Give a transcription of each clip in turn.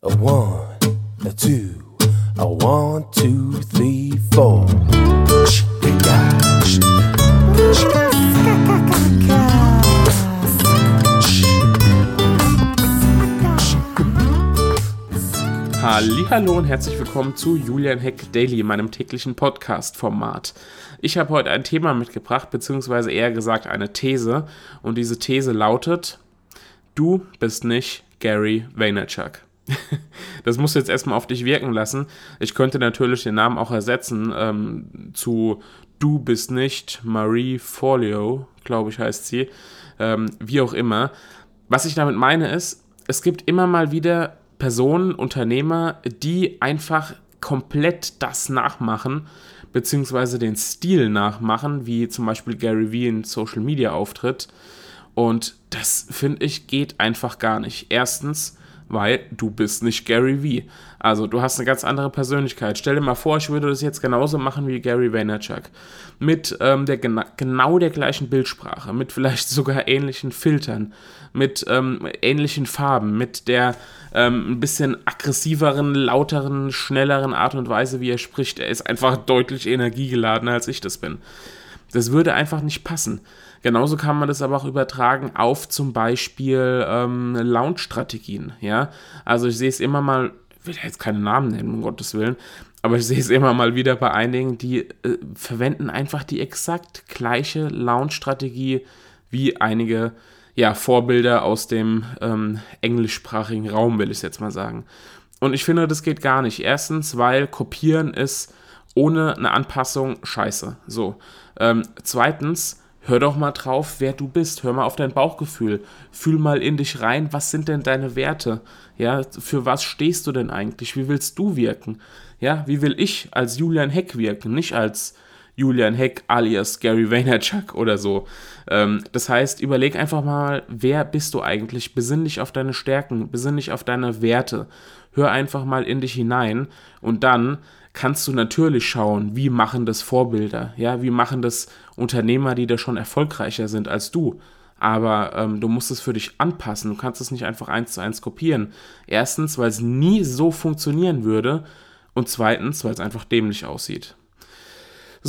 A one, a two, a one, two, three, four. Hallo und herzlich willkommen zu Julian Heck Daily, meinem täglichen Podcast-Format. Ich habe heute ein Thema mitgebracht, beziehungsweise eher gesagt eine These. Und diese These lautet: Du bist nicht Gary Vaynerchuk. das musst du jetzt erstmal auf dich wirken lassen. Ich könnte natürlich den Namen auch ersetzen ähm, zu Du bist nicht Marie Folio, glaube ich, heißt sie. Ähm, wie auch immer. Was ich damit meine ist, es gibt immer mal wieder Personen, Unternehmer, die einfach komplett das nachmachen, beziehungsweise den Stil nachmachen, wie zum Beispiel Gary Vee in Social Media auftritt. Und das finde ich geht einfach gar nicht. Erstens, weil du bist nicht Gary Vee. Also du hast eine ganz andere Persönlichkeit. Stell dir mal vor, ich würde das jetzt genauso machen wie Gary Vaynerchuk. Mit ähm, der gena genau der gleichen Bildsprache, mit vielleicht sogar ähnlichen Filtern, mit ähm, ähnlichen Farben, mit der ähm, ein bisschen aggressiveren, lauteren, schnelleren Art und Weise, wie er spricht. Er ist einfach deutlich energiegeladener, als ich das bin. Das würde einfach nicht passen. Genauso kann man das aber auch übertragen auf zum Beispiel ähm, Launch-Strategien. Ja? Also ich sehe es immer mal, ich will jetzt keine Namen nennen, um Gottes Willen, aber ich sehe es immer mal wieder bei einigen, die äh, verwenden einfach die exakt gleiche Launch-Strategie wie einige ja, Vorbilder aus dem ähm, englischsprachigen Raum, will ich jetzt mal sagen. Und ich finde, das geht gar nicht. Erstens, weil Kopieren ist ohne eine Anpassung scheiße. So. Ähm, zweitens, hör doch mal drauf, wer du bist. Hör mal auf dein Bauchgefühl. Fühl mal in dich rein, was sind denn deine Werte? Ja, für was stehst du denn eigentlich? Wie willst du wirken? Ja, wie will ich als Julian Heck wirken? Nicht als Julian Heck alias Gary Vaynerchuk oder so. Ähm, das heißt, überleg einfach mal, wer bist du eigentlich? Besinn dich auf deine Stärken, besinn dich auf deine Werte. Hör einfach mal in dich hinein und dann kannst du natürlich schauen, wie machen das Vorbilder, ja, wie machen das Unternehmer, die da schon erfolgreicher sind als du. Aber ähm, du musst es für dich anpassen. Du kannst es nicht einfach eins zu eins kopieren. Erstens, weil es nie so funktionieren würde. Und zweitens, weil es einfach dämlich aussieht.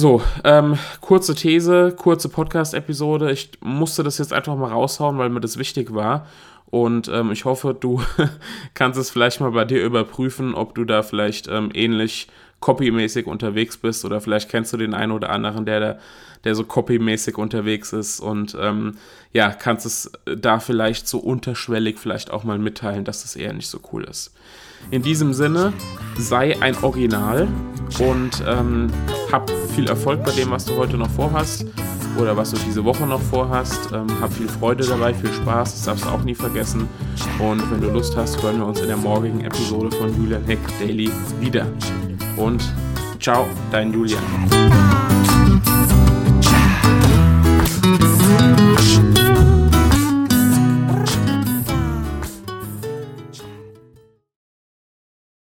So, ähm, kurze These, kurze Podcast-Episode. Ich musste das jetzt einfach mal raushauen, weil mir das wichtig war. Und ähm, ich hoffe, du kannst es vielleicht mal bei dir überprüfen, ob du da vielleicht ähm, ähnlich copymäßig unterwegs bist oder vielleicht kennst du den einen oder anderen, der da, der so copymäßig unterwegs ist und ähm, ja, kannst es da vielleicht so unterschwellig vielleicht auch mal mitteilen, dass das eher nicht so cool ist. In diesem Sinne, sei ein Original und ähm, hab viel Erfolg bei dem, was du heute noch vorhast oder was du diese Woche noch vorhast. Ähm, hab viel Freude dabei, viel Spaß, das darfst du auch nie vergessen. Und wenn du Lust hast, hören wir uns in der morgigen Episode von Julian Heck Daily wieder und ciao, dein Julian.